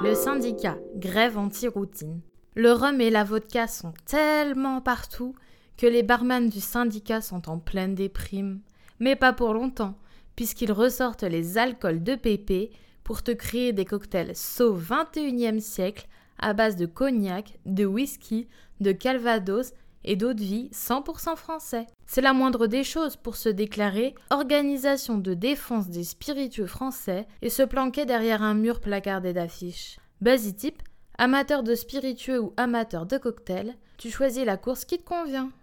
Le syndicat, grève anti-routine. Le rhum et la vodka sont tellement partout que les barman du syndicat sont en pleine déprime. Mais pas pour longtemps, puisqu'ils ressortent les alcools de pépé pour te créer des cocktails sauf 21e siècle à base de cognac, de whisky, de calvados et d'eau de vie 100% français. C'est la moindre des choses pour se déclarer organisation de défense des spiritueux français et se planquer derrière un mur placardé d'affiches. Buzzy type, amateur de spiritueux ou amateur de cocktails, tu choisis la course qui te convient.